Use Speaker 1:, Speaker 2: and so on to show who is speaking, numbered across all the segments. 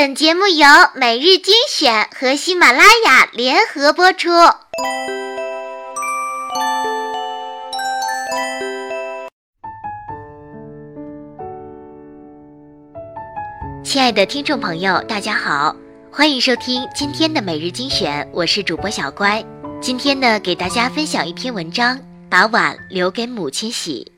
Speaker 1: 本节目由每日精选和喜马拉雅联合播出。亲爱的听众朋友，大家好，欢迎收听今天的每日精选，我是主播小乖。今天呢，给大家分享一篇文章，把碗留给母亲洗。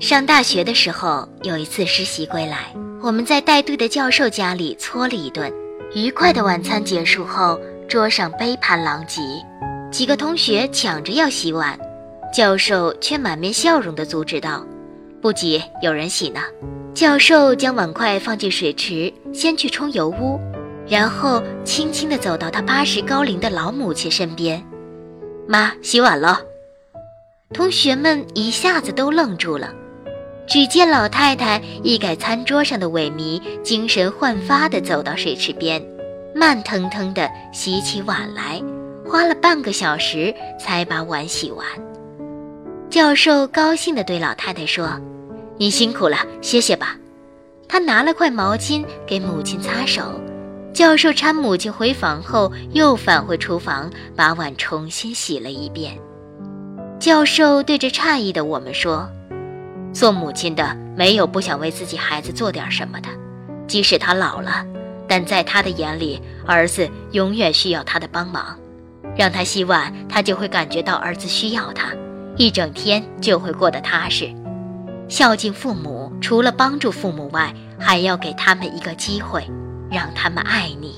Speaker 1: 上大学的时候，有一次实习归来，我们在带队的教授家里搓了一顿。愉快的晚餐结束后，桌上杯盘狼藉，几个同学抢着要洗碗，教授却满面笑容地阻止道：“不急，有人洗呢。”教授将碗筷放进水池，先去冲油污，然后轻轻地走到他八十高龄的老母亲身边：“妈，洗碗了。”同学们一下子都愣住了。只见老太太一改餐桌上的萎靡，精神焕发地走到水池边，慢腾腾地洗起碗来，花了半个小时才把碗洗完。教授高兴地对老太太说：“你辛苦了，歇歇吧。”他拿了块毛巾给母亲擦手。教授搀母亲回房后，又返回厨房，把碗重新洗了一遍。教授对着诧异的我们说。做母亲的没有不想为自己孩子做点什么的，即使他老了，但在他的眼里，儿子永远需要他的帮忙。让他洗碗，他就会感觉到儿子需要他，一整天就会过得踏实。孝敬父母，除了帮助父母外，还要给他们一个机会，让他们爱你。